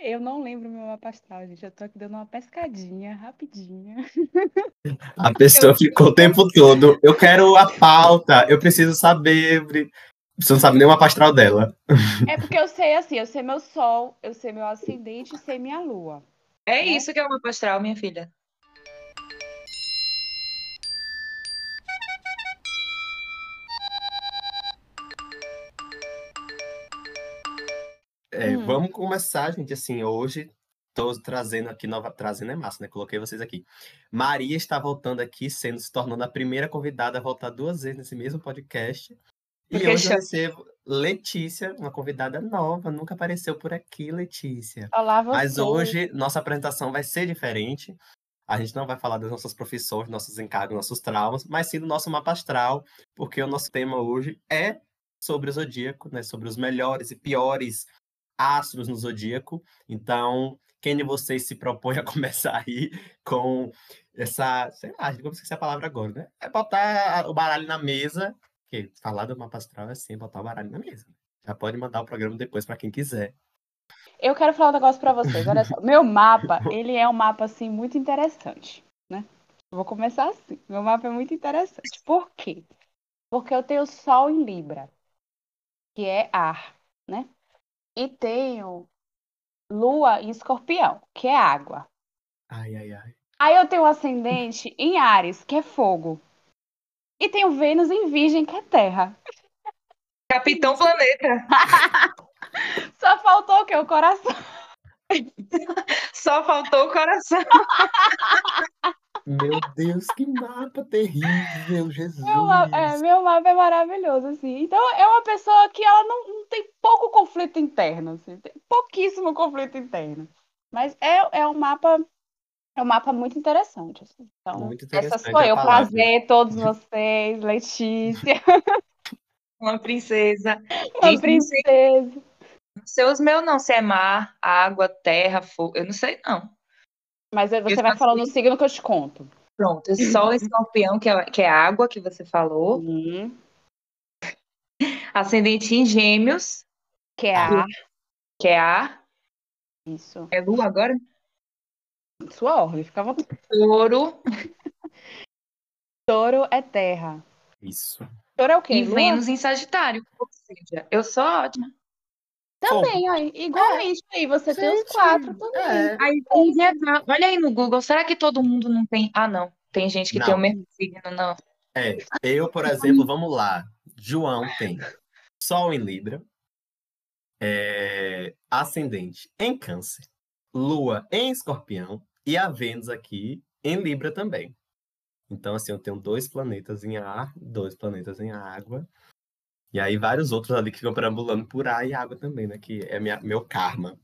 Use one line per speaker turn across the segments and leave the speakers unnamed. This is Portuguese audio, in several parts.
Eu não lembro meu mapa astral, gente. Eu tô aqui dando uma pescadinha rapidinha.
A pessoa ficou o tempo todo. Eu quero a pauta, eu preciso saber. Você não sabe nem o mapa astral dela.
É porque eu sei assim, eu sei meu sol, eu sei meu ascendente e sei minha lua.
É
Né?
isso que é o mapa astral, minha filha.
Vamos começar, gente. Assim, hoje tô trazendo aqui nova. Trazendo é massa, né? Coloquei vocês aqui. Maria está voltando aqui, sendo se tornando a primeira convidada a voltar duas vezes nesse mesmo podcast. E
Porque
hoje eu recebo Letícia, uma convidada nova, nunca apareceu por aqui, Letícia.
Olá, você.
Mas hoje nossa apresentação vai ser diferente. A gente não vai falar das nossas profissões, nossos encargos, nossos traumas, mas sim do nosso mapa astral, porque o nosso tema hoje é sobre o zodíaco, né? Sobre os melhores e piores astros no zodíaco. Então, quem de vocês se propõe a começar aí com essa, sei lá, como esqueci a palavra agora, né? É botar o baralho na mesa, porque falar do mapa astral é assim, botar o baralho na mesa. Já pode mandar o programa depois para quem quiser.
Eu quero falar um negócio pra vocês. Olha só. Meu mapa, ele é um mapa, assim, muito interessante, né? Vou começar assim. Meu mapa é muito interessante. Por quê? Porque eu tenho Sol em Libra, que é ar, né? E tenho Lua em Escorpião, que é água.
Ai, ai, ai.
Aí eu tenho o ascendente em Ares, que é fogo. E tenho Vênus em Virgem, que é terra.
Capitão Planeta.
Só faltou o quê? O coração.
Só faltou o coração.
Meu Deus, que mapa terrível, Jesus.
Meu mapa, é, meu mapa é maravilhoso, assim. Então, é uma pessoa que ela não, não tem pouco conflito interno, assim. Tem pouquíssimo conflito interno. Mas é, é um mapa... É um mapa muito interessante, assim. Então,
Muito
essa
interessante
sou
a
eu.
palavra.
Prazer, todos vocês. Letícia,
Uma princesa.
uma princesa.
não sei os meus, não. Se é mar, água, terra, fogo. Eu não sei, não.
Mas você
Eu
vai falando o signo que eu te conto.
Pronto. Sol escorpião, que é, que é água, que você falou.
Uhum.
Ascendente em gêmeos,
Que é ar.
que é ar.
Isso.
É lua agora?
Sua ordem, fica à vontade.
Touro
Touro é terra.
Isso.
Touro é o quê?
e
Lua?
Vênus em Sagitário. Ou seja, eu sou ótima.
Também, aí, igualmente. Aí você tem os
Gente,
quatro também.
É.
Aí, olha aí no Google, será que todo mundo não tem? Ah, não. Tem gente que tem o
Não.
mesmo signo, não.
É, eu, por exemplo, vamos lá. João tem Sol em Libra, é, Ascendente em Câncer, Lua em Escorpião e a Vênus aqui em Libra também. Então, assim, eu tenho dois planetas em ar, dois planetas em água. E aí, vários outros ali que ficam perambulando por ar e água também, né? Que é minha, meu karma.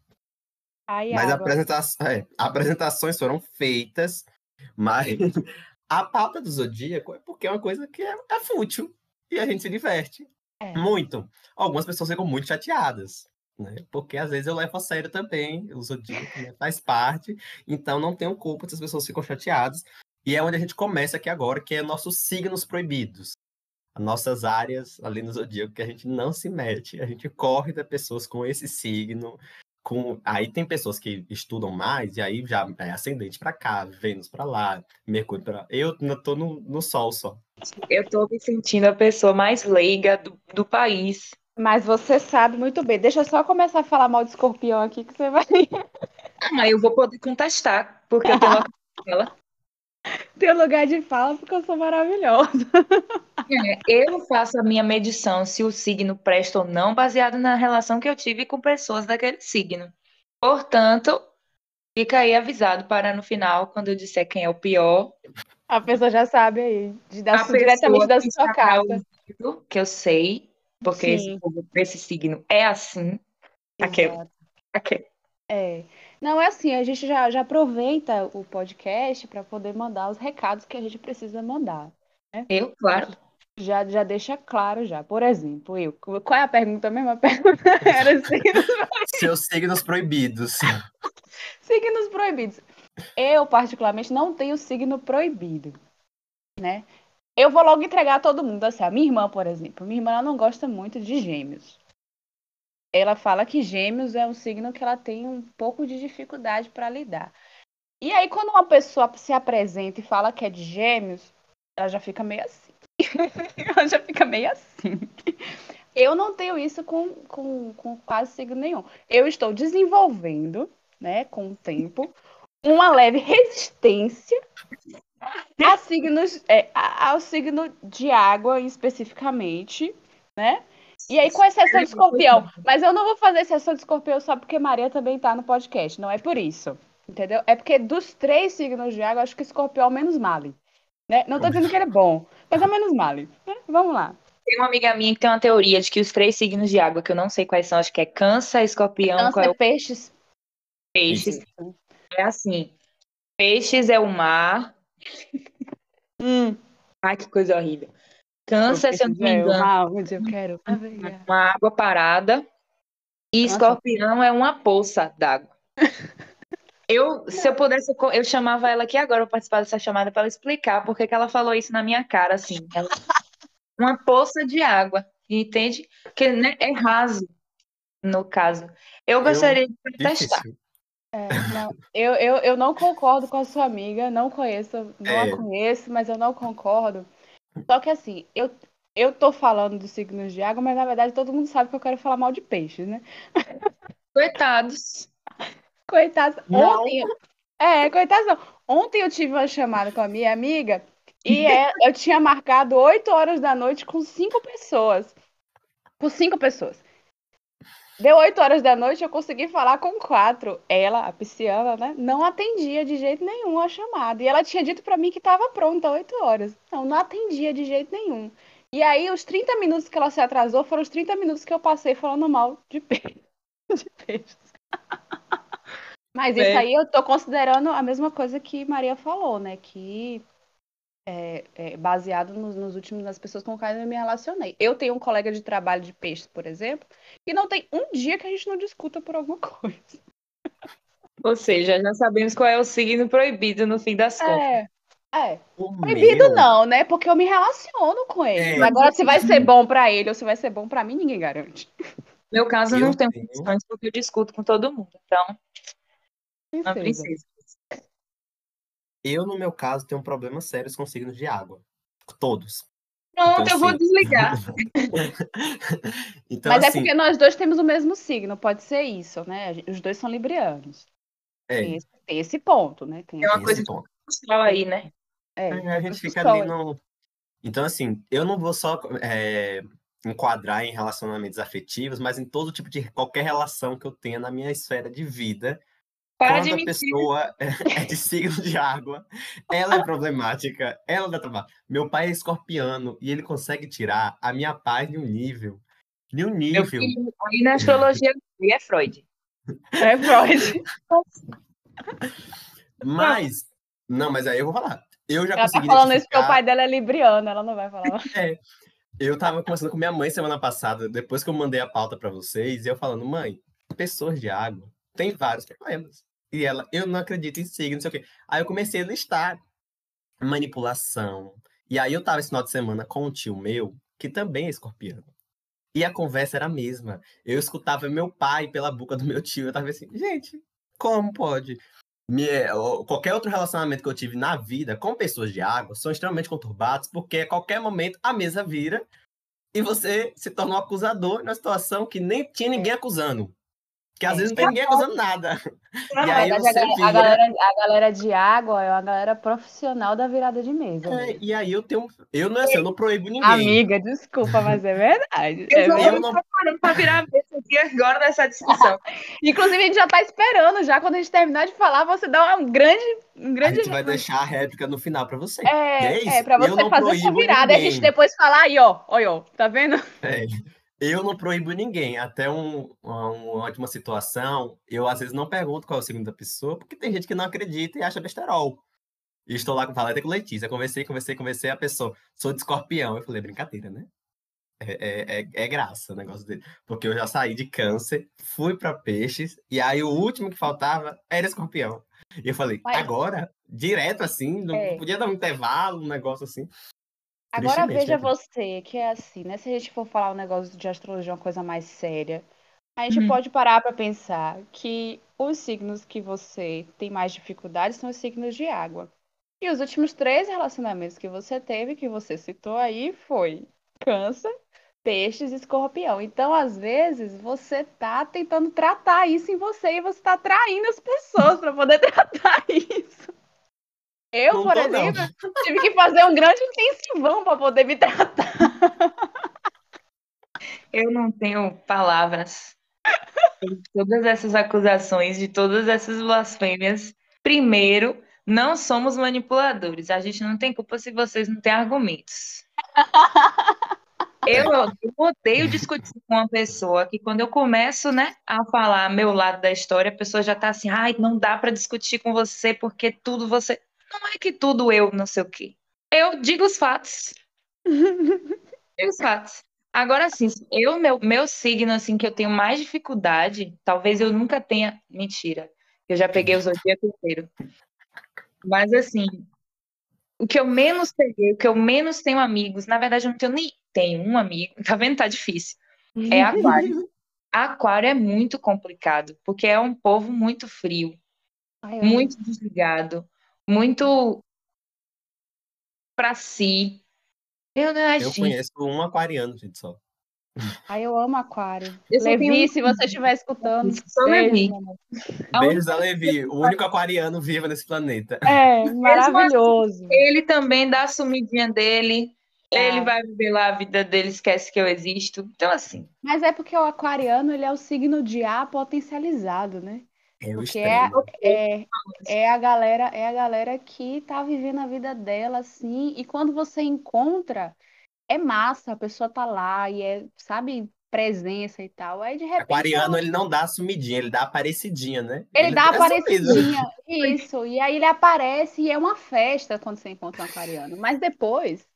Aí,
Mas apresenta é, apresentações foram feitas, mas a pauta do Zodíaco é porque é uma coisa que é, é fútil e a gente se diverte
É.
muito. Algumas pessoas ficam muito chateadas, né? Porque às vezes eu levo a sério também o Zodíaco, né? faz parte, então não tenho culpa se as pessoas ficam chateadas. E é onde a gente começa aqui agora, que é nossos signos proibidos. As nossas áreas ali no Zodíaco que a gente não se mete, a gente corre das pessoas com esse signo, com aí tem pessoas que estudam mais e aí já é ascendente para cá, Vênus para lá, Mercúrio para eu não tô no, no Sol só.
Eu tô me sentindo a pessoa mais leiga do, do país.
Mas você sabe muito bem. Deixa eu só começar a falar mal de escorpião aqui que você vai
Ah, mas eu vou poder contestar, porque eu tenho uma ela.
Ter lugar de fala porque eu sou maravilhosa.
É, eu faço a minha medição se o signo presta ou não, baseado na relação que eu tive com pessoas daquele signo. Portanto, fica aí avisado para no final, quando eu disser quem é o pior,
A pessoa já sabe aí. De da,
a
su- diretamente da sua casa.
que eu sei, porque esse, esse signo é assim, aquele, aquele.
É. Não, é assim, a gente já, já aproveita o podcast para poder mandar os recados que a gente precisa mandar.
Eu, claro.
Já, já deixa claro já. Por exemplo, eu. Qual é a pergunta mesmo? A pergunta era assim.
Seus signos proibidos.
Signos proibidos. Eu, particularmente, não tenho signo proibido, né? Eu vou logo entregar a todo mundo, assim, a minha irmã, por exemplo. Minha irmã ela não gosta muito de gêmeos. Ela fala que Gêmeos é um signo que ela tem um pouco de dificuldade para lidar. E aí, quando uma pessoa se apresenta e fala que é de Gêmeos, ela já fica meio assim. ela já fica meio assim. Eu não tenho isso com, com, com quase signo nenhum. Eu estou desenvolvendo, né, com o tempo, uma leve resistência a signos, é, ao signo de água especificamente, né? E aí, com exceção de escorpião. Mas eu não vou fazer exceção de escorpião só porque Maria também tá no podcast. Não é por isso. Entendeu? É porque dos três signos de água, acho que escorpião é o menos male. Né? Não tô dizendo que ele é bom, mas é o menos male. Né? Vamos lá.
Tem uma amiga minha que tem uma teoria de que os três signos de água, que eu não sei quais são, acho que é câncer, escorpião,
Câncer,
qual é o
peixes.
peixes. É assim. Peixes é o mar.
Hum.
Ai, que coisa horrível. Câncer, se eu não me engano,
uma onde eu quero
uma água parada. E
Nossa.
escorpião é uma poça d'água. Eu, se eu pudesse, eu eu chamava ela aqui agora para participar dessa chamada para ela explicar por que ela falou isso na minha cara, assim. Ela- uma poça de água, entende? Que né, é raso, no caso. Eu gostaria de testar.
É, não, eu, eu, eu não concordo com a sua amiga, não conheço, não
É.
a conheço, mas eu não concordo. Só que assim, eu, eu tô falando dos signos de água, mas na verdade todo mundo sabe que eu quero falar mal de peixes, né?
Coitados.
Coitados.
Não.
Ontem, é, coitados não. Ontem eu tive uma chamada com a minha amiga e é- eu tinha marcado 8 horas da noite com cinco pessoas. Com cinco pessoas. Deu 8 horas da noite, eu consegui falar com quatro. Ela, a pisciana, né? Não atendia de jeito nenhum a chamada. E ela tinha dito pra mim que estava pronta 8 horas. Não, não atendia de jeito nenhum. E aí, os 30 minutos que ela se atrasou foram os 30 minutos que eu passei falando mal de peixe. De peixes. Mas isso
É.
aí eu tô considerando a mesma coisa que Maria falou, né? Que é, é baseado nos, nos últimos, nas pessoas com quem eu me relacionei. Eu tenho um colega de trabalho de peixes, por exemplo, que não tem um dia que a gente não discuta por alguma coisa.
Ou seja, já sabemos qual é o signo proibido no fim das contas.
É, é.
O
Proibido
meu-
não, né? Porque eu me relaciono com ele.
É.
Agora, se vai ser bom pra ele ou se vai ser bom pra mim, ninguém garante.
No meu caso, eu não tenho condições porque eu discuto com todo mundo. Então, uma
Princesa.
Eu, no meu caso, tenho problemas sérios com signos de água. Todos.
Pronto,
Então,
eu vou
sim.
desligar.
então,
Mas é
assim,
porque nós dois temos o mesmo signo, pode ser isso, né? Os dois são librianos.
é,
Tem esse, tem esse ponto, né? Tem
É uma
tem
coisa
esse ponto.
Pessoal aí, né?
é,
a gente fica ali no. Então, assim, eu não vou só é, enquadrar em relacionamentos afetivos, mas em todo tipo de qualquer relação que eu tenha na minha esfera de vida.
Para
Quando a pessoa é de signo de água, ela é problemática, ela dá trabalho. Meu pai é escorpiano e ele consegue tirar a minha paz de um nível. De um nível.
filho, aí na astrologia é Freud.
É Freud.
Mas. Não, mas aí eu vou falar. Eu já
Ela tá
consegui
falando isso porque o pai dela é libriano, ela não vai falar.
Eu tava conversando com minha mãe semana passada, depois que eu mandei a pauta pra vocês, e eu falando, mãe, pessoas de água têm vários problemas. E ela, eu não acredito em signo, não sei o quê. Aí eu comecei a listar manipulação. E aí eu tava esse final de semana com um tio meu, que também é escorpiano. E a conversa era a mesma. Eu escutava meu pai pela boca do meu tio. Eu tava assim, gente, como pode? Ou- qualquer outro relacionamento que eu tive na vida com pessoas de água são extremamente conturbados, porque a qualquer momento a mesa vira e você se torna um acusador numa situação que nem tinha ninguém acusando. Que às
É.
vezes não tem ninguém acusando nada.
Na
E aí
verdade,
você
a, galera, a,
vira-
galera, a galera de água é uma galera profissional da virada de mesa.
É, e aí eu tenho. Eu não é assim, eu não proíbo ninguém.
Amiga, desculpa, mas é verdade.
Eu
É
eu
tô
não-
preparando pra virar a mesa aqui agora nessa discussão.
Inclusive, a gente já tá esperando, já quando a gente terminar de falar, você dá um grande. Um
A
grande
gente vai deixar a réplica no final pra você.
É,
E é isso,
é, pra
eu
você
não
fazer essa
proíbo
virada e a
ninguém.
gente depois falar aí, ó. Olha, ó, tá vendo?
É, eu não proíbo ninguém. Até um, uma, uma ótima situação, eu às vezes não pergunto qual é o signo da pessoa, porque tem gente que não acredita e acha besterol. E estou lá com falei até com Letícia. Conversei, conversei, conversei. A pessoa, sou de escorpião. Eu falei, brincadeira, né? É, é, é, é graça o negócio dele. Porque eu já saí de câncer, fui para peixes, e aí o último que faltava era escorpião. E eu falei,
Mas-
agora? Direto assim? Não
É.
podia dar um intervalo, um negócio assim.
Agora veja
né?
você que é assim, né? Se a gente for falar um negócio de astrologia, uma coisa mais séria, A gente
Hum.
pode parar para pensar que os signos que você tem mais dificuldade são os signos de água. E os últimos três relacionamentos que você teve, que você citou aí, foi câncer, peixes e escorpião. Então, às vezes, você tá tentando tratar isso em você e você tá traindo as pessoas para poder tratar isso. Eu,
Não
por
tô, não.
exemplo, tive que fazer um grande intensivão para poder me tratar.
Eu não tenho palavras. de Todas essas acusações, de todas essas blasfêmias. Primeiro, não somos manipuladores. A gente não tem culpa se vocês não têm argumentos. Eu, eu odeio discutir com uma pessoa que quando eu começo, né, a falar meu lado da história, a pessoa já tá assim, ai, não dá pra discutir com você porque tudo você. Não é que tudo eu não sei o quê. Eu digo os fatos. Digo os fatos. Agora sim, eu, meu, meu signo, assim, que eu tenho mais dificuldade, talvez eu nunca tenha. Mentira. Eu já peguei o zodíaco inteiro. Mas assim, o que eu menos peguei, o que eu menos tenho amigos, na verdade, eu não tenho nem tenho um amigo, tá vendo? Tá difícil. É aquário. Aquário é muito complicado, porque é um povo muito frio,
Ai,
muito desligado, muito pra si. Eu não
Eu
gente,
conheço um aquariano, gente, só.
Ai, eu amo aquário.
Eu
Levi,
um
se você estiver escutando,
Só
beijo,
Levi.
Beijos a Levi, o único aquariano vivo nesse planeta.
É, maravilhoso.
Ele também dá a sumidinha dele.
Tá.
Ele vai viver lá a vida dele, esquece que eu existo. Então, assim,
Mas é porque o aquariano, ele é o signo de ar potencializado, né?
É o
Porque é, é, é a galera, é a galera que tá vivendo a vida dela assim, e quando você encontra, é massa, a pessoa tá lá e é, sabe, presença e tal. Aí de repente
Aquariano, ele não dá sumidinha, ele dá aparecidinha, né?
ele dá
é sumido.
aparecidinha, isso, e aí ele aparece e é uma festa quando você encontra um aquariano. Mas depois,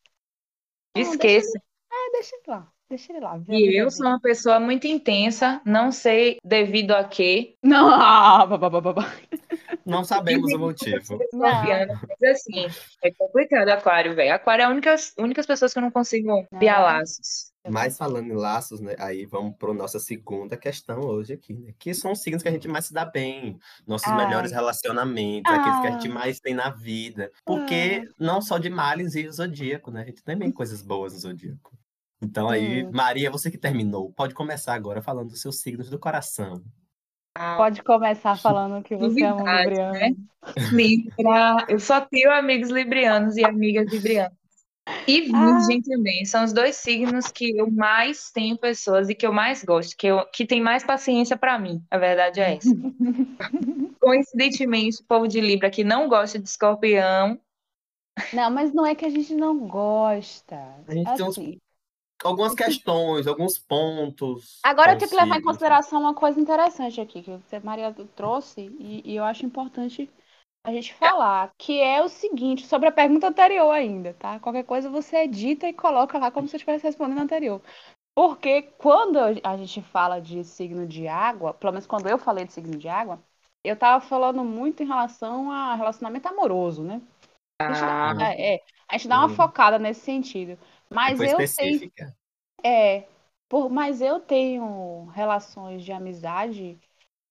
não, deixa ele,
esqueça.
é, deixa ele lá, deixa ele lá.
E eu sou uma pessoa muito intensa, não sei devido a quê.
Não, ah, bá, bá, bá, bá, bá.
Não sabemos o motivo.
Escorpiana, mas assim, é complicado aquário, velho. Aquário é a única, únicas pessoas que eu não consigo criar
É.
laços.
Mas falando em laços, né? Aí vamos para nossa segunda questão hoje aqui, né? Que são os signos que a gente mais se dá bem, nossos
Ai.
melhores relacionamentos, aqueles que a gente
Ah.
mais tem na vida. Porque não só de males e o zodíaco, né? A gente também tem coisas boas no zodíaco. Então aí,
Hum.
Maria, você que terminou, pode começar agora falando dos seus signos do coração.
Ah,
Pode começar falando que você é um
Novidade,
libriano.
né? Libra, eu só tenho amigos librianos e amigas librianas. E
Ah.
Virgem também. São os dois signos que eu mais tenho pessoas e que eu mais gosto, que, eu, que tem mais paciência pra mim. A verdade é essa. Coincidentemente, o povo de Libra que não gosta de escorpião,
Não, mas não é que a gente não gosta.
A gente tem uns-
Assim,
Algumas questões, alguns pontos.
Agora eu tenho que levar em consideração uma coisa interessante aqui, que a Maria trouxe, e, e eu acho importante a gente falar, que é o seguinte, sobre a pergunta anterior ainda, tá? Qualquer coisa você edita e coloca lá como se eu estivesse respondendo anterior. Porque quando a gente fala de signo de água, pelo menos quando eu falei de signo de água, eu tava falando muito em relação a relacionamento amoroso, né? A gente dá,
Ah.
é, a gente dá uma
Hum.
focada nesse sentido. Mas eu tenho
específica.
é, por, mas eu tenho relações de amizade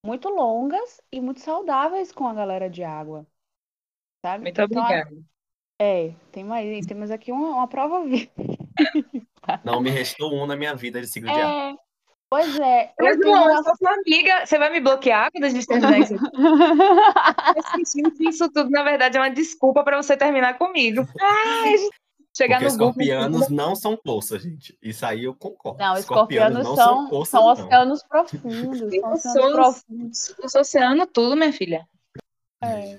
muito longas e muito saudáveis com a galera de água, sabe?
muito
Então,
obrigada.
é, tem mais, temos aqui uma, uma prova viva.
Não me restou um na minha vida de signo de água.
É, pois é, eu
Mas
tenho
não, eu sou sua amiga. Você vai me bloquear quando a gente terminar isso? Eu sentindo que isso tudo, na verdade, é uma desculpa pra você terminar comigo. Chegar
Porque
no
escorpianos não são poças, gente. Isso aí eu concordo.
Não, escorpianos
não
são,
poças,
são
não.
oceanos profundos, são oceanos profundos.
Os oceano, tudo, minha filha.
É.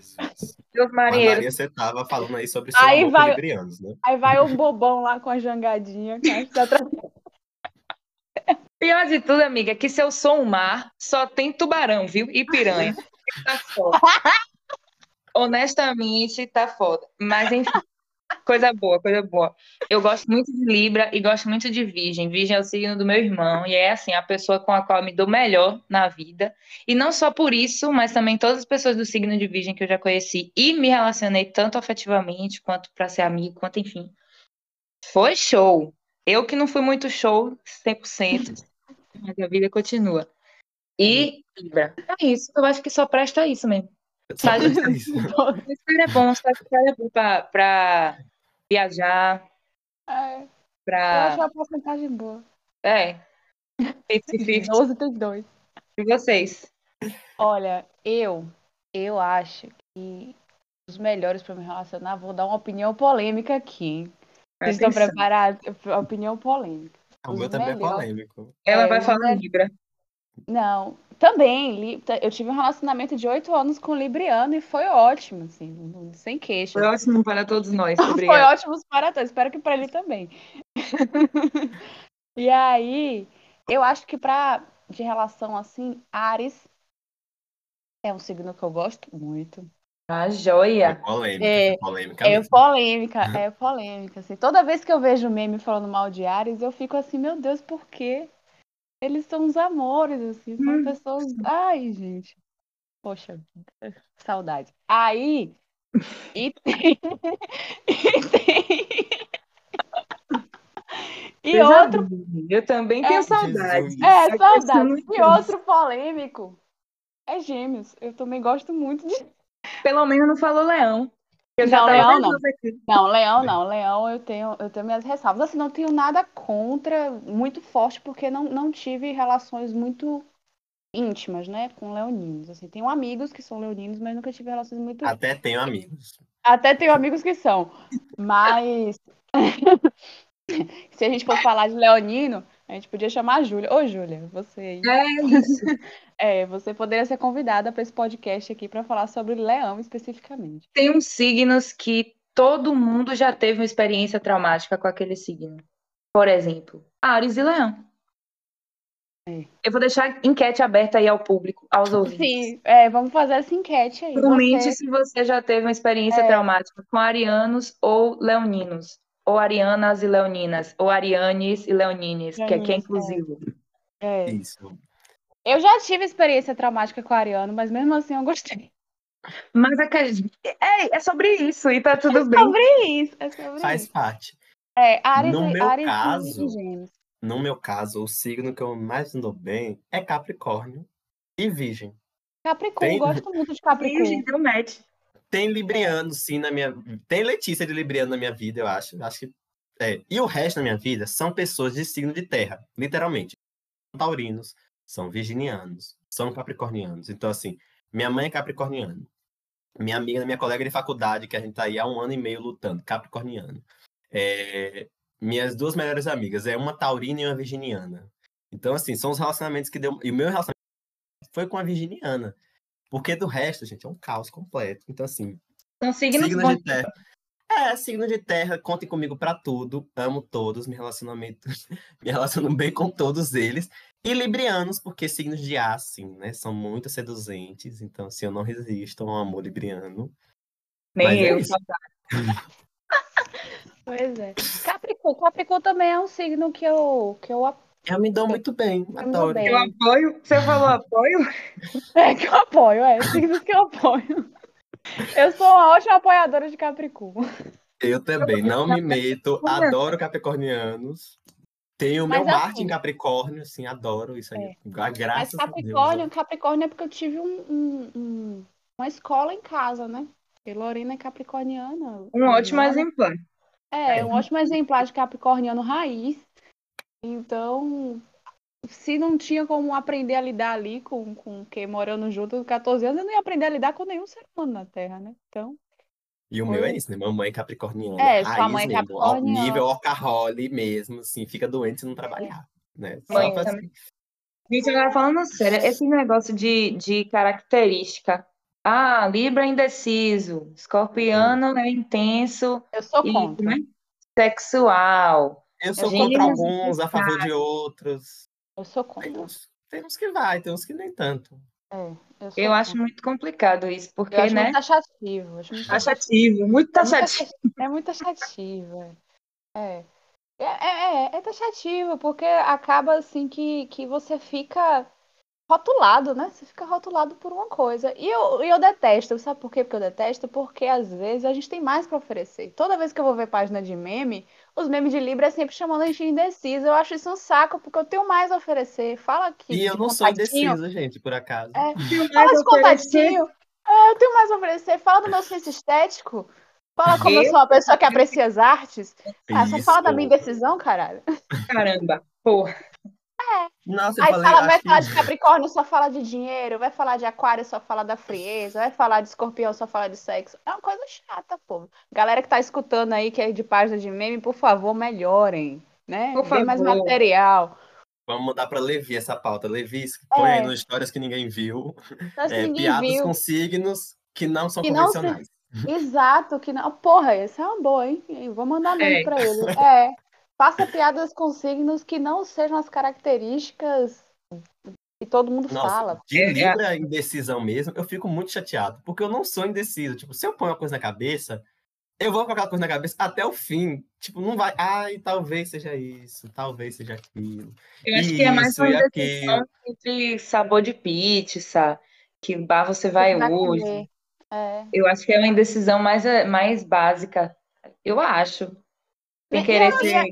Marinheiros.
Maria, você tava falando aí sobre seu
Aí
amor
vai-
né?
Aí vai o bobão lá com a jangadinha, tá tra-
Pior de tudo, amiga, é que se eu sou um mar, só tem tubarão, viu? E piranha. Tá foda. Honestamente, tá foda. Mas enfim, coisa boa, coisa boa. Eu gosto muito de Libra e gosto muito de Virgem. Virgem é o signo do meu irmão e é assim, a pessoa com a qual eu me dou melhor na vida. E não só por isso, mas também todas as pessoas do signo de Virgem que eu já conheci e me relacionei tanto afetivamente quanto pra ser amigo, quanto enfim. Foi show. Eu que não fui muito show 100%, mas a vida continua. e Libra. É isso, eu acho que só presta isso mesmo. Cara é bom, cara é bom pra viajar,
É, eu
pra.
acho uma porcentagem boa.
É. 50-50.
12 tem 2.
E vocês?
Olha, eu, eu acho que os melhores para me relacionar, vou dar uma opinião polêmica aqui? Vocês estão preparados? Opinião polêmica.
O
Os
meu também é
melhores.
polêmico.
Ela
É,
vai falar Libra.
Não, também, eu tive um relacionamento de oito anos com o Libriano e foi ótimo, assim, sem queixa.
Foi ótimo para todos nós.
Foi
Obrigada.
ótimo para todos, espero que para ele também. E aí, eu acho que para de relação assim, Ares é um signo que eu gosto muito.
A
É
joia.
polêmica,
É,
é polêmica
É
mesmo.
polêmica, é polêmica. Assim. Toda vez que eu vejo meme falando mal de Ares, eu fico assim, meu Deus, por quê? Eles são uns amores, assim, são
Hum.
pessoas. Ai, gente. Poxa, saudade. Aí, e tem. E tem. E outro.
Eu também
É.
tenho saudade.
Jesus.
É,
Tá pensando
saudade. E outro polêmico é Gêmeos. Eu também gosto muito de.
Pelo menos não falou leão.
Não, leão
aqui.
Não, leão não. Leão eu tenho, eu tenho minhas ressalvas. Assim, não tenho nada contra muito forte, porque não, não tive relações muito íntimas, né, com leoninos. Assim, tenho amigos que são leoninos, mas nunca tive relações muito
Até tenho amigos.
Até tenho amigos que são. Mas se a gente for falar de leonino, a gente podia chamar a Júlia. Ô, Júlia, você aí.
É isso.
É, você poderia ser convidada para esse podcast aqui para falar sobre leão especificamente.
Tem uns signos que todo mundo já teve uma experiência traumática com aquele signo. Por exemplo, Ares e Leão.
É.
Eu vou deixar enquete aberta aí ao público, aos ouvintes.
Sim, é, vamos fazer essa enquete aí.
Comente
Você-
se você já teve uma experiência
É.
traumática com arianos ou leoninos. Ou arianas e leoninas. Ou arianes e leonines, que aqui é
Leonines, é.
inclusivo.
é.
Isso.
Eu já tive experiência traumática com o Ariano, mas mesmo assim eu gostei.
Mas é, que, é, é sobre isso e tá tudo
É
bem.
sobre isso, é sobre
Faz
isso.
parte.
É, Ares,
No
e-
meu
Ares e-
caso,
e.
No meu caso, o signo que eu mais dou bem é Capricórnio e Virgem.
Capricórnio,
Tem-
gosto muito de
Virgem
Capricórnio.
deu match.
Tem Libriano, sim, na minha. Tem Letícia de Libriano na minha vida, eu acho. Acho que. É. E o resto da minha vida são pessoas de signo de terra, literalmente. São taurinos, são virginianos, são capricornianos. Então, assim, minha mãe é capricorniana. Minha amiga, minha colega de faculdade, que a gente tá aí há um ano e meio lutando, capricorniano. É, minhas duas melhores amigas, é uma taurina e uma virginiana. Então, assim, são os relacionamentos que deu. E o meu relacionamento foi com a virginiana. Porque do resto, gente, é um caos completo. Então, assim,
São signos
signos
bons.
de terra. É, signo de terra, contem comigo pra tudo. Amo todos, me relacionamento, me relaciono bem com todos eles. E librianos, porque signos de ar, assim, né? São muito seduzentes. Então, assim, eu não resisto ao amor libriano.
Nem
é
eu.
isso.
Pois é. Capricórnio, Capricórnio também é um signo que eu, que eu ap-
Eu me dou muito bem, adoro.
bem.
Eu apoio. Você falou apoio?
É que eu apoio, é, signos que eu apoio. Eu sou uma ótima apoiadora de Capricórnio.
Eu também, não me meto, adoro capricornianos. Tenho o meu
Mas,
Marte
assim-
em Capricórnio, assim, adoro isso aí.
Mas
Graças a Deus.
Capricórnio, Capricórnio é porque eu tive um, um- um- uma escola em casa, né? Porque Lorena é capricorniana.
Um ótimo exemplar.
É,
É.
um ótimo exemplar de capricorniano raiz. Então, se não tinha como aprender a lidar ali com, com quem morando junto com 14 anos, eu não ia aprender a lidar com nenhum ser humano na Terra, né? Então,
E o meu é isso, né? Mamãe capricorniana.
É, sua mãe é
mesmo,
capricorniana.
nível alcarrole mesmo, assim, fica doente se não trabalhar, né? Só
Mãe também. Gente, agora falando sério, esse negócio de, de característica. Ah, Libra é indeciso, Escorpiano é intenso
eu sou
e
contra.
né, sexual.
Eu sou contra alguns, a favor de outros.
Eu sou
Tem
contra.
uns, tem uns que vai, tem uns que nem tanto.
É, eu
Eu acho muito complicado isso, porque,
Eu acho
né?
muito taxativo. eu acho muito
Taxativo, muito
É muito
taxativo.
É muito taxativo, é. É. É, é, é, é taxativo, porque acaba assim que, que você fica rotulado, né? Você fica rotulado por uma coisa. E eu, e eu detesto. Sabe por quê? Porque eu detesto? Porque às vezes a gente tem mais pra oferecer. Toda vez que eu vou ver página de meme, os memes de Libra é sempre chamando a gente indecisa. Eu acho isso um saco, porque eu tenho mais a oferecer. Fala aqui.
E eu
de
não sou indecisa, gente, por acaso.
É, Fala de contatinho. É, eu tenho mais a oferecer. Fala do meu senso estético. Fala como eu
Eu?
sou uma pessoa que aprecia as artes. Ah, só fala da minha indecisão, caralho.
Caramba, porra.
Nossa, eu
Aí
falei,
fala, vai falar de Capricórnio, só fala de dinheiro. Vai falar de Aquário, só fala da frieza. Vai falar de Escorpião, só fala de sexo. É uma coisa chata, pô. Galera que tá escutando aí, que é de página de meme, por favor, melhorem. Né?
Por
Dê mais
favor.
material.
Vamos mudar pra Levi essa pauta. Levi, põe aí
É.
nas histórias que ninguém viu.
Mas
É,
ninguém
piadas
viu.
com signos que não são
Que não se-
convencionais.
Exato, que não. Porra, essa é uma boa, hein? Eu Vou mandar meme
É.
pra ele. É. Faça piadas com signos que não sejam as características que todo mundo
Nossa,
fala.
de
É, é.
Libra indecisão mesmo, eu fico muito chateado, porque eu não sou indeciso. Tipo, se eu ponho uma coisa na cabeça, eu vou com aquela coisa na cabeça até o fim. Tipo, não vai. Ai, talvez seja isso, talvez seja aquilo.
Eu acho que é mais uma decisão entre sabor de pizza, que bar você vai hoje.
comer. É.
Eu acho que é uma indecisão mais, mais básica. Eu acho. Sem querer ser.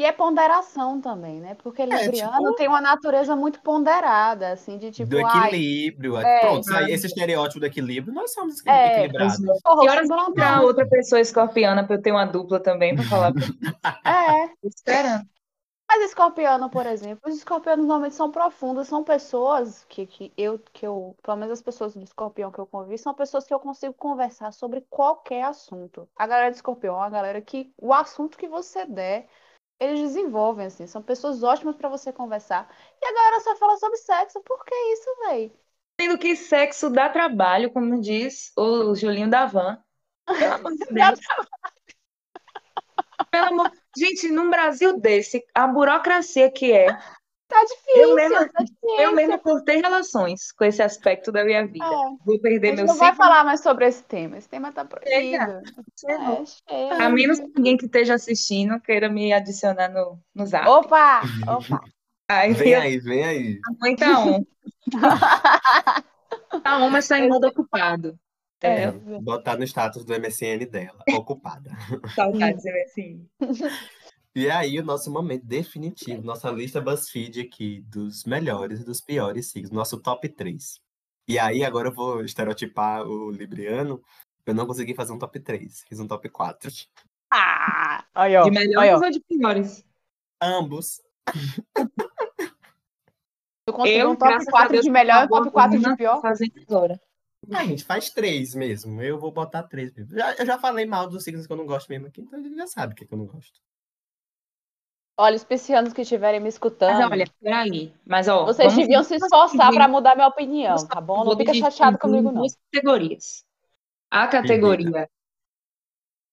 E é ponderação também, né? Porque Libriano
tipo-
tem uma natureza muito ponderada, assim, de tipo,
do
ai,
equilíbrio.
é.
Pronto, isso aí, esse estereótipo do equilíbrio, nós somos
É,
equilibrados.
porra,
Que
o
horas
símbolo
que entrar
não.
outra pessoa escorpiana pra eu ter uma dupla também pra falar?
É.
Esperando.
Mas escorpiano, por exemplo, os escorpianos normalmente são profundos, são pessoas que, que eu, que eu, pelo menos as pessoas do escorpião que eu convivi, são pessoas que eu consigo conversar sobre qualquer assunto. A galera do escorpião é uma galera que o assunto que você der, eles desenvolvem, assim, são pessoas ótimas pra você conversar. E a galera só fala sobre sexo, por que isso, véi?
Sendo que sexo dá trabalho, como diz o Julinho da Van. Pelo amor de Deus. Pelo amor... Gente, num Brasil desse, a burocracia que é,
Tá difícil,
Eu mesma-
tá difícil.
eu mesmo cortei relações com esse aspecto da minha vida.
É.
Vou perder meu
não vai
ciclo.
falar mais sobre esse tema. Esse tema tá proibido.
Chega.
É, chega.
A menos que alguém que esteja assistindo queira me adicionar no, no zap.
Opa! Opa!
Aí
Vem
eu-
aí, vem aí.
a mãe tá on. Tá on, mas tá em modo ocupado.
É.
Entendeu?
Botar no status do MSN dela, ocupada.
Saudades, assim.
E aí, o nosso momento definitivo, nossa lista BuzzFeed aqui dos melhores e dos piores signos, nosso top 3. E aí, agora eu vou estereotipar o Libriano. Eu não consegui fazer um top 3, fiz um top 4.
Ah! Aí, ó.
De
Aí,
melhores
ó.
ou de piores?
Ambos.
Tu conseguiu
Eu,
um top
graças a
4
Deus,
de melhor e um top
favor,
4 de pior?
Fazendo agora.
A gente faz três mesmo. Eu vou botar três mesmo. Já, eu já falei mal dos signos que eu não gosto mesmo aqui, então a gente já sabe o que, que eu não gosto.
Olha, os piscianos que estiverem me escutando,
Mas olha, peraí. Mas ó,
vocês deviam se esforçar para mudar minha opinião, tá bom? Não fica chateado comigo, não.
duas categorias. A categoria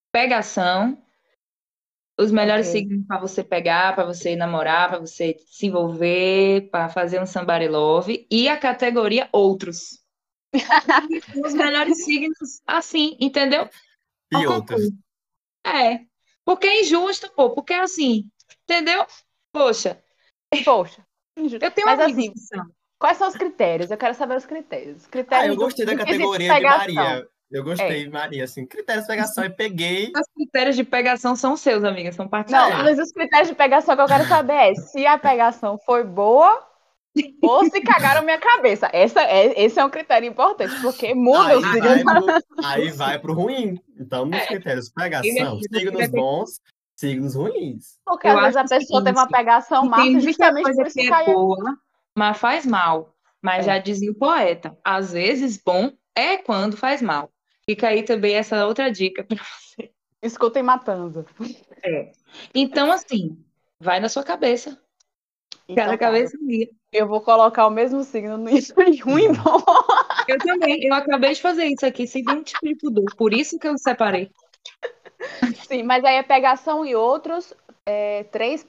pegação, os melhores
Ok.
signos para você pegar, para você namorar, para você se envolver, para fazer um somebody love, e a categoria outros. os melhores signos assim, entendeu?
E
Ao
outros?
concurso. É. Porque é injusto, pô. Porque é assim, entendeu? Poxa,
Poxa.
eu tenho
Mas
amigos
assim, quais são os critérios? Eu quero saber os critérios. Os
Ah,
critérios
eu gostei da
do quesito
categoria de
pegação.
Maria. Eu gostei de Maria, assim. Critérios de pegação e peguei.
Os critérios de pegação são seus, amiga, são
Não,
particulares.
mas os critérios de pegação que eu quero saber é se a pegação foi boa ou se cagaram minha cabeça. Essa é, esse é um critério importante, porque muda
Aí
o signo.
vai, pro, aí vai pro ruim. Então, nos
É.
critérios de
Ele
pegação,
ele tem-
bons, signos ruins.
Porque
Eu
às vezes a
o
pessoa teve uma pegação
tem muita
justamente
coisa
por isso
que é
caiu.
boa, mas faz mal. Mas
É.
já dizia o poeta, às vezes bom é quando faz mal. Fica aí também essa outra dica para você.
Escutem matando.
Então, assim, vai na sua cabeça.
Então,
Cada
tá,
cabeça minha.
Eu vou colocar o mesmo signo no isso ruim e bom.
Eu também. Eu acabei de fazer isso aqui, segundo tipo do. Por isso que eu separei.
Sim, mas aí é pegação e outros, é, três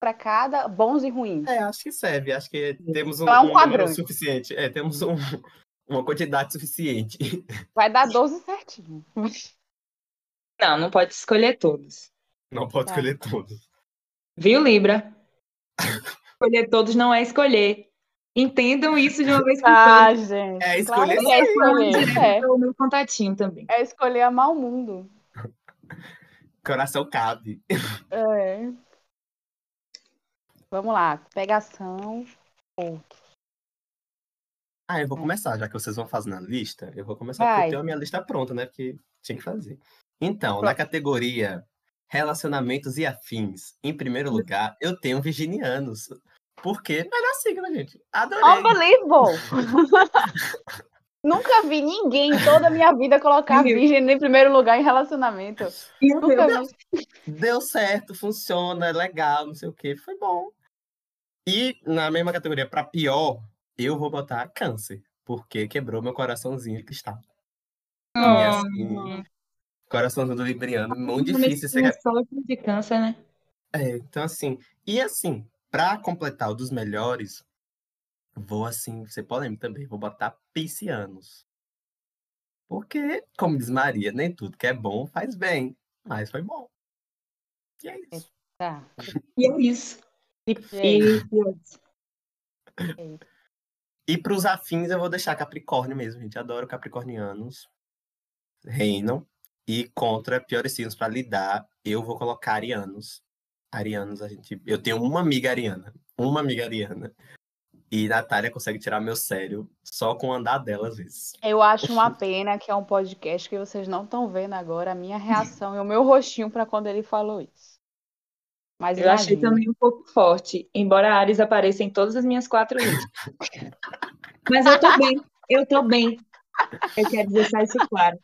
para cada, bons e ruins.
É, acho que serve. Acho que temos um,
Então é um
um número suficiente. É, temos um- uma quantidade suficiente.
Vai dar 12 certinho.
Não, não pode escolher todos.
Não pode
Tá.
escolher todos.
Viu, Libra? Escolher todos não é escolher. Entendam isso de uma vez por
Ah,
todas.
gente.
É
claro
escolher
que é escolher.
Direto
É,
pelo meu contatinho também.
é escolher amar o mundo.
Coração cabe.
É. Vamos lá. Pegação.
Ah, eu vou começar, já que vocês vão fazendo a lista. Eu vou começar porque
Vai.
eu tenho a minha lista pronta, né? Porque tinha que fazer. Então, na categoria Relacionamentos e Afins, em primeiro lugar, eu tenho Virginianos. Porque melhor signo, gente. Adorei.
Unbelievable! Nunca vi ninguém em toda a minha vida colocar virgem em primeiro lugar em relacionamento.
Meu
Nunca
Deus.
vi.
Deu certo, funciona, é legal, não sei o que, foi bom. E na mesma categoria, pra pior, eu vou botar câncer, porque quebrou meu coraçãozinho de cristal. E
Ah.
assim, coraçãozinho do Libriano, muito difícil ser.
de câncer, né?
É, então assim, e assim, pra completar o dos melhores, vou assim, ser polêmico também, vou botar piscianos. Porque, como diz Maria, nem tudo que é bom faz bem, mas foi bom. E é isso.
Tá.
E é isso. E, e-
E pros afins eu vou deixar Capricórnio mesmo, gente. Adoro capricornianos. Reinam. E contra piores signos pra lidar, eu vou colocar arianos. Arianos, a gente. Eu tenho uma amiga ariana. Uma amiga ariana. E Natália consegue tirar meu sério só com o andar dela às vezes.
Eu acho uma pena que é um podcast que vocês não estão vendo agora a minha reação e o meu rostinho para quando ele falou isso. Mas
eu achei
imagina.
também um pouco forte, embora a Ares apareça em todas as minhas quatro listas. Mas eu tô bem, eu tô bem. Eu quero deixar isso claro.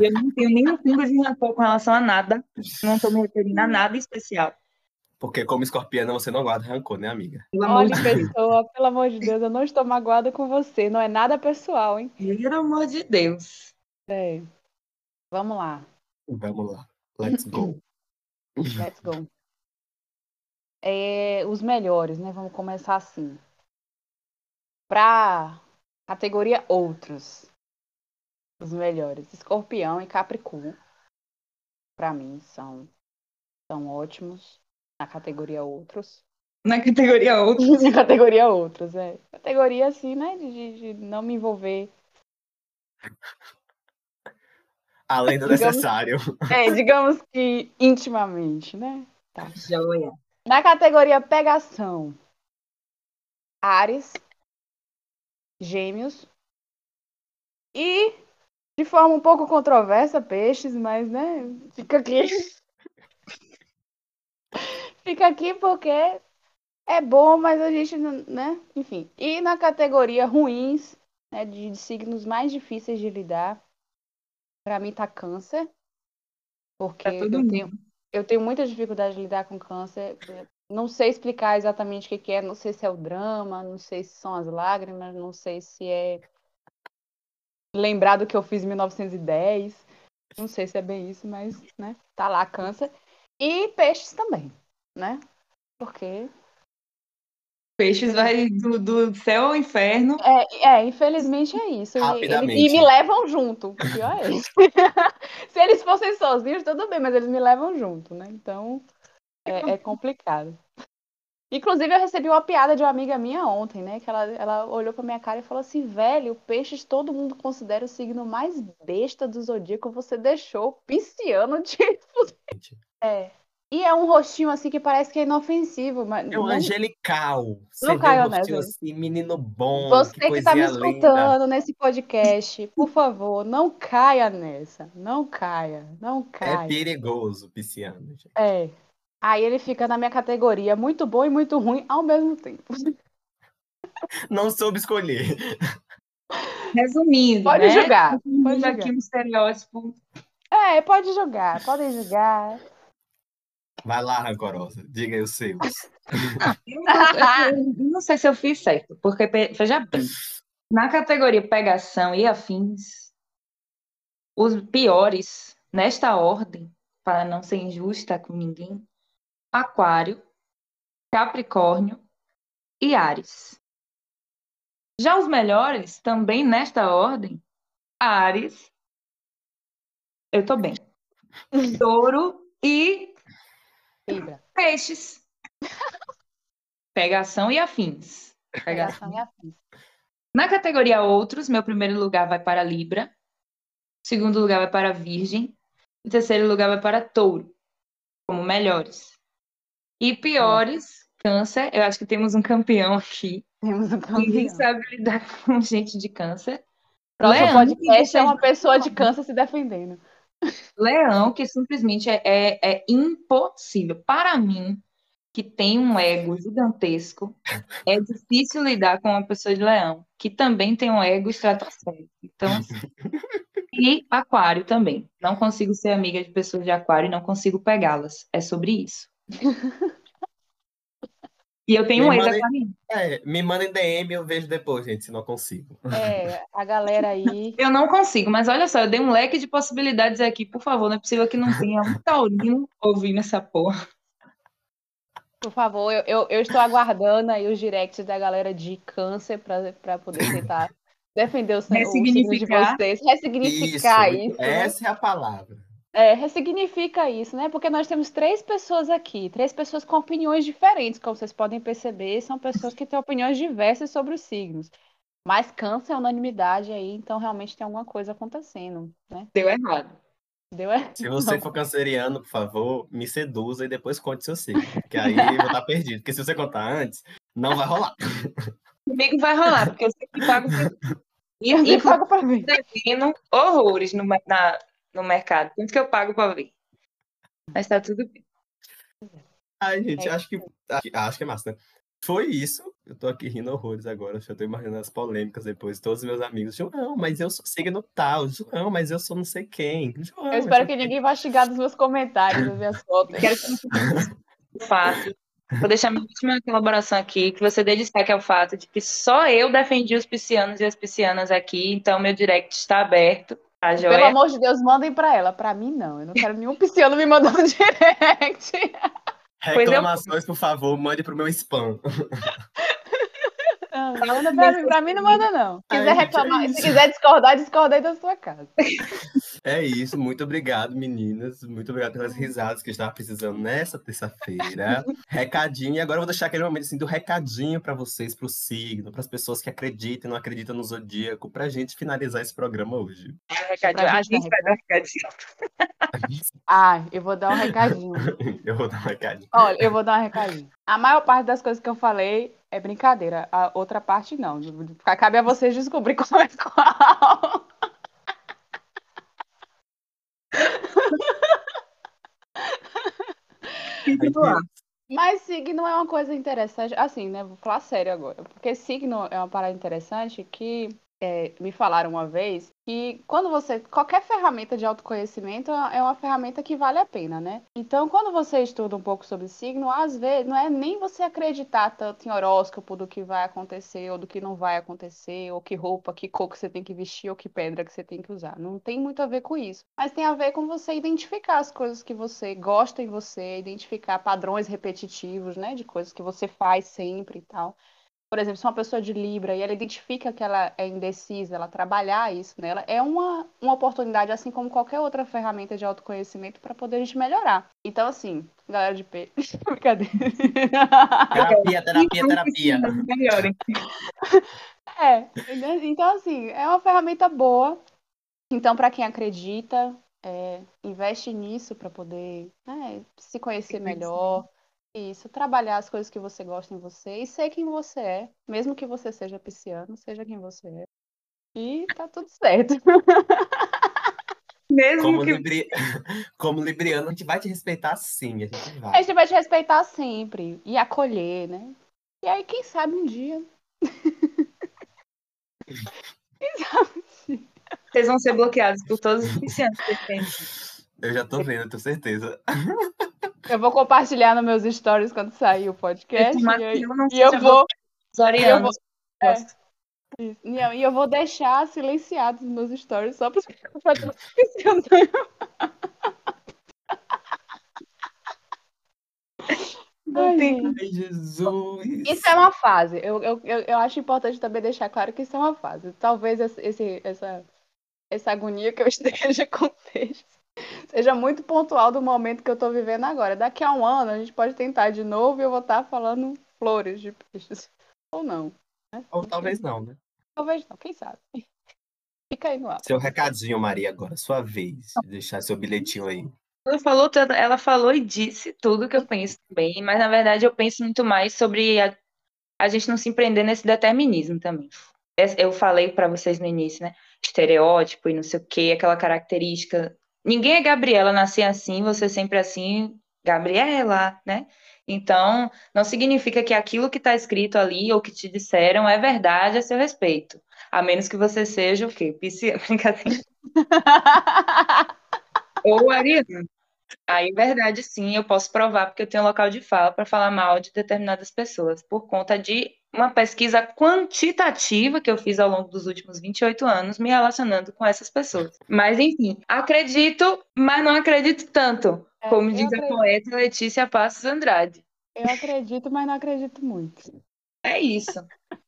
Eu não tenho nenhum pingo de rancor com relação a nada. Não tô me referindo a nada especial.
Porque como escorpiana você não guarda rancor, né, amiga?
Pelo amor
Olha,
de Deus.
pessoa, pelo amor de Deus, eu não estou magoada com você. Não é nada pessoal, hein?
Pelo amor de Deus.
É. Vamos lá.
Vamos lá. Let's go.
Let's go. É, os melhores, né? Vamos começar assim. Pra categoria outros. Os melhores. Escorpião e Capricórnio. Pra mim, são, são ótimos. Na categoria outros.
Na categoria outro.
Na categoria outros, é. Categoria assim, né? De, de- não me envolver.
Além do
Digamos-
necessário.
É, digamos que intimamente, né?
Joia.
Na categoria pegação, Ares, Gêmeos e, de forma um pouco controversa, Peixes, mas, né, fica aqui. Fica aqui porque é bom, mas a gente não, né, enfim. E na categoria ruins, né, de, de signos mais difíceis de lidar, pra mim tá câncer, porque eu
mundo.
tenho eu tenho muita dificuldade de lidar com câncer. Não sei explicar exatamente o que que é, não sei se é o drama, não sei se são as lágrimas, não sei se é lembrar do que eu fiz em 1910. Não sei se é bem isso, mas, né, tá lá câncer. E peixes também, né? Porque
Peixes vai do, do céu ao inferno.
É, é, infelizmente é isso. E, e me levam junto. O pior é isso. Se eles fossem sozinhos, tudo bem, mas eles me levam junto, né? Então é, é complicado. Inclusive, eu recebi uma piada de uma amiga minha ontem, né? Que ela, ela olhou pra minha cara e falou assim: velho, peixes todo mundo considera o signo mais besta do zodíaco. Você deixou o pisciano de. É. E é um rostinho assim que parece que é inofensivo, mas.
É um
não-
angelical. Você
Não caiu
um rostinho
nessa.
assim, menino bom,
Você
que
que tá me
coisinha linda.
escutando nesse podcast, por favor, não caia nessa. Não caia, não
É
caia.
perigoso, pisciano, gente.
É. Aí ele fica na minha categoria, muito bom e muito ruim ao mesmo tempo.
Não soube escolher.
Resumindo,
Pode
né? Resumindo
pode julgar.
aqui um estereótipo.
É, pode jogar, podem jogar.
Vai lá, rancorosa. Diga aí os seus.
Eu não, eu não sei se eu fiz certo, porque, veja bem, na categoria pegação e afins, os piores, nesta ordem, para não ser injusta com ninguém, Aquário, Capricórnio e Áries. Já os melhores, também nesta ordem, Áries, eu tô bem, Touro e
Libra.
Peixes. Pegação e afins.
Pegação e afins.
Na categoria outros, meu primeiro lugar vai para Libra, segundo lugar vai para Virgem, e terceiro lugar vai para Touro, como melhores. E piores, Câncer, eu acho que temos um campeão aqui.
Temos um
Ninguém
campeão.
sabe lidar com gente de Câncer.
Próximo
que
podcast é uma pessoa de câncer se defendendo.
Leão, que simplesmente é, é, é impossível. Para mim, que tem um ego gigantesco, é difícil lidar com uma pessoa de leão, que também tem um ego estratosférico. Então, assim, e aquário também. Não consigo ser amiga de pessoas de aquário e não consigo pegá-las. É sobre isso. E eu tenho um
Me
ex
mandem-
aquariano.
É, me mandem DM eu vejo depois, gente, se não consigo.
É, a galera aí.
Eu não consigo, mas olha só, eu dei um leque de possibilidades aqui, por favor, não é possível que não tenha um taurino ouvindo essa porra.
Por favor, eu, eu, eu estou aguardando aí os directs da galera de câncer para poder tentar defender o, o signo de
Ressignificar.
vocês, ressignificar isso. né?
essa é a palavra.
É, ressignifica isso, né? Porque nós temos três pessoas aqui, três pessoas com opiniões diferentes, como vocês podem perceber, são pessoas que têm opiniões diversas sobre os signos. Mas câncer é unanimidade aí, então realmente tem alguma coisa acontecendo, né?
Deu errado.
Deu é...
Se você for canceriano, por favor, me seduza e depois conte seu signo. Porque aí eu vou estar perdido. Porque se você contar antes, não vai rolar.
Comigo vai rolar, porque eu sempre pago por... E,
Eu
e
pago pra ver.
devendo horrores no, na, no mercado. Quanto que eu pago pra ver? Mas tá tudo bem.
Ai, gente,
É.
acho que, acho que- é massa, né? Foi isso. Eu tô aqui rindo horrores agora. Já tô imaginando as polêmicas depois. Todos os meus amigos. João, mas eu sou signo tal. João, mas eu sou não sei quem. João,
Eu espero que ninguém vá xingar dos meus comentários, das minhas fotos.
Quero que você o fato. Vou deixar minha última colaboração aqui, que você dê destaque ao fato de que só eu defendi os piscianos e as piscianas aqui, então meu direct está aberto, tá
Pelo amor de Deus, mandem pra ela. Pra mim, não. Eu não quero nenhum pisciano me mandando direct.
Pois eu-
Reclamações, por favor, mande pro meu spam.
Não, não manda pra mim, pra mim não manda, não. Se quiser
é
reclamar,
isso.
se quiser discordar, discorda aí da sua casa.
É isso. Muito obrigado, meninas. Muito obrigado pelas risadas que eu estava precisando nessa terça-feira. recadinho. E agora eu vou deixar aquele momento assim, do recadinho para vocês, pro signo, para as pessoas que acreditam e não acreditam no zodíaco, pra gente finalizar esse programa hoje.
Recadinho. A gente vai dar recadinho.
Ah, eu vou dar um recadinho.
eu vou dar um recadinho.
Olha, eu vou dar um recadinho. A maior parte das coisas que eu falei é brincadeira. A outra parte não. Cabe a vocês descobrir qual é qual. Mas signo é uma coisa interessante, assim, né? Vou falar sério agora. Porque signo é uma parada interessante que é, me falaram uma vez que quando você. Qualquer ferramenta de autoconhecimento é uma ferramenta que vale a pena, né? Então, quando você estuda um pouco sobre signo, às vezes não é nem você acreditar tanto em horóscopo do que vai acontecer ou do que não vai acontecer, ou que roupa, que cor que você tem que vestir, ou que pedra que você tem que usar. Não tem muito a ver com isso. Mas tem a ver com você identificar as coisas que você gosta em você, identificar padrões repetitivos, né? De coisas que você faz sempre e tal. Por exemplo, se uma pessoa de Libra e ela identifica que ela é indecisa, ela trabalhar isso nela, é uma, uma oportunidade, assim como qualquer outra ferramenta de autoconhecimento, para poder a gente melhorar. Então, assim, galera de P. Brincadeira.
Terapia, terapia, terapia.
Melhorem.
É, então assim, é uma ferramenta boa. Então, para quem acredita, é, investe nisso para poder né, se conhecer melhor. Isso, trabalhar as coisas que você gosta em você e ser quem você é, mesmo que você seja pisciano, seja quem você é. E tá tudo certo.
Mesmo
Como,
que
libri... Como libriano, a gente vai te respeitar sim, a gente
A
vai.
gente vai te respeitar sempre e acolher, né? E aí, quem sabe um dia. Quem sabe?
vocês vão ser bloqueados por todos os piscianos que vocês têm.
Eu já tô vendo, eu tenho certeza.
Eu vou compartilhar nos meus stories quando sair o podcast. E,
eu
e eu vou. É. E eu, vou deixar silenciados os meus stories só para. Ai.
Ai, Jesus.
Isso é uma fase. Eu, eu, eu, acho importante também deixar claro que isso é uma fase. Talvez esse, essa, essa agonia que eu esteja com peixes seja muito pontual do momento que eu estou vivendo agora. Daqui a um ano a gente pode tentar de novo e eu vou estar falando flores de peixes. Ou não. Né?
Ou talvez não, né?
Talvez não, quem sabe? Fica aí no ar.
Seu recadinho, Maria, agora, sua vez. de Deixar seu bilhetinho aí.
Ela falou, ela falou e disse tudo que eu penso também, mas na verdade eu penso muito mais sobre a, a gente não se empreender nesse determinismo também. Eu falei pra vocês no início, né? Estereótipo e não sei o quê, aquela característica. Ninguém é Gabriela, nascer assim, você sempre assim, Gabriela, né? Então, não significa que aquilo que está escrito ali ou que te disseram é verdade a seu respeito. A menos que você seja o quê? Brincadeira. Ou Ariana. Aí, verdade, sim, eu posso provar, porque eu tenho local de fala para falar mal de determinadas pessoas, por conta de uma pesquisa quantitativa que eu fiz ao longo dos últimos 28 anos, me relacionando com essas pessoas. Mas, enfim, acredito, mas não acredito tanto,
É,
como diz a
acredito.
poeta Letícia Passos Andrade.
Eu acredito, mas não acredito muito.
É isso.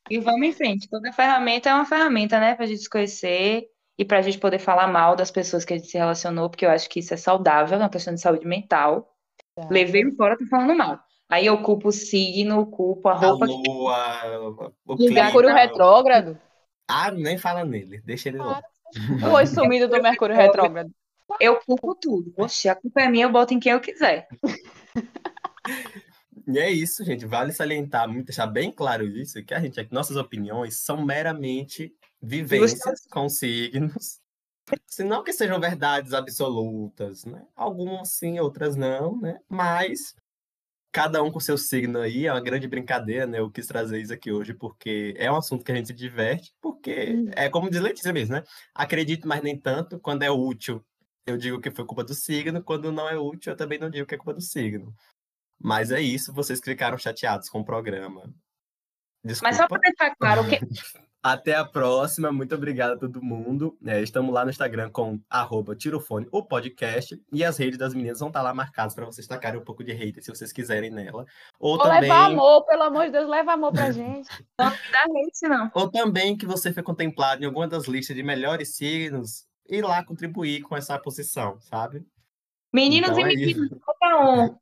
E vamos em frente. Toda ferramenta é uma ferramenta, né, pra gente se conhecer e pra gente poder falar mal das pessoas que a gente se relacionou, porque eu acho que isso é saudável, é uma questão de saúde mental.
Tá.
Levei um fora, tô falando mal. Aí eu culpo o signo, culpo a
A
roupa.
lua, o
E
clima.
Mercúrio retrógrado?
Ah, nem fala nele. Deixa ele lá.
O oi sumido do Mercúrio retrógrado.
Eu culpo tudo. Oxe, a culpa é minha, eu boto em quem eu quiser.
E é isso, gente. Vale salientar, muito, deixar bem claro isso, que a gente, que nossas opiniões são meramente vivências com signos. Se não que sejam verdades absolutas, né? Algumas sim, outras não, né? Mas cada um com seu signo aí, é uma grande brincadeira, né? Eu quis trazer isso aqui hoje porque é um assunto que a gente se diverte, porque é como diz Letícia mesmo, né? Acredito, mas nem tanto. Quando é útil, eu digo que foi culpa do signo. Quando não é útil, eu também não digo que é culpa do signo. Mas é isso, vocês ficaram chateados com o programa. Desculpa.
Mas só pra deixar claro, o que
Até a próxima, muito obrigado a todo mundo. É, estamos lá no Instagram com arroba tirofone, o podcast, e as redes das meninas vão estar lá marcadas para vocês tacarem um pouco de hater, se vocês quiserem nela. Ou
Ou
também,
levar amor, pelo amor de Deus, leva amor pra gente.
não dá hate, não.
ou também que você foi contemplado em alguma das listas de melhores signos, ir lá contribuir com essa posição, sabe?
Meninos
Então
e
é
meninas, honra.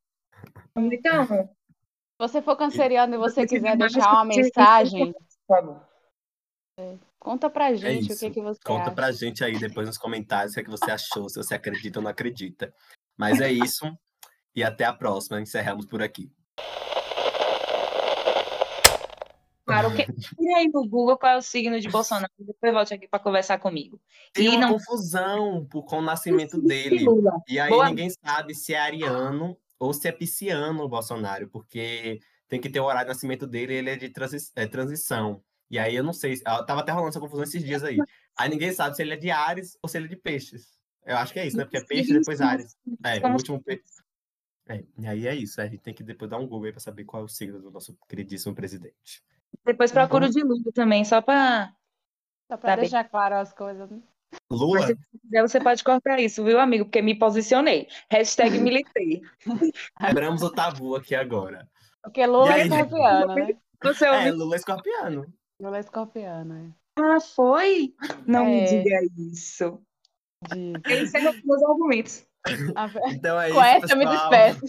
Muita honra.
Se você for canceriano e você
Você
quiser deixar uma mensagem,
Por favor.
Conta pra gente o
isso.
que, que você
Conta
acha.
pra gente aí depois nos comentários o que, é que você achou, se você acredita ou não acredita. Mas é isso, e até a próxima. Encerramos por aqui.
Claro, o que... Tira aí no Google qual é o signo de Bolsonaro, depois volte aqui para conversar comigo.
Tem
E
uma
não
confusão com o nascimento dele.
Lula.
E aí
Boa.
ninguém sabe se é ariano ou se é pisciano o Bolsonaro, porque tem que ter o horário de nascimento dele e ele é de transi- é, transição. E aí eu não sei, ah, tava até rolando essa confusão esses dias aí. Aí ninguém sabe se ele é de Ares ou se ele é de Peixes. Eu acho que é isso, né? Porque é peixe e depois Ares. É, o último peixe. É, e aí é isso, a gente tem que depois dar um Google aí pra saber qual é o signo do nosso queridíssimo presidente.
Depois procura o de Lula também, só para.
Só pra
Tá bem.
deixar claro as coisas. né?
Lula?
Mas se quiser, você pode cortar isso, viu, amigo? Porque me posicionei. Hashtag militei.
Quebramos o tabu aqui agora.
Porque Lula é
aí?
escorpiano, né?
Você
É,
ouviu?
Lula é escorpiano.
Lula é escorpiano, é.
Ah, foi? Não me
É.
diga isso.
De...
Esse é meus argumentos.
Então é
Com
isso,
essa eu me despeço.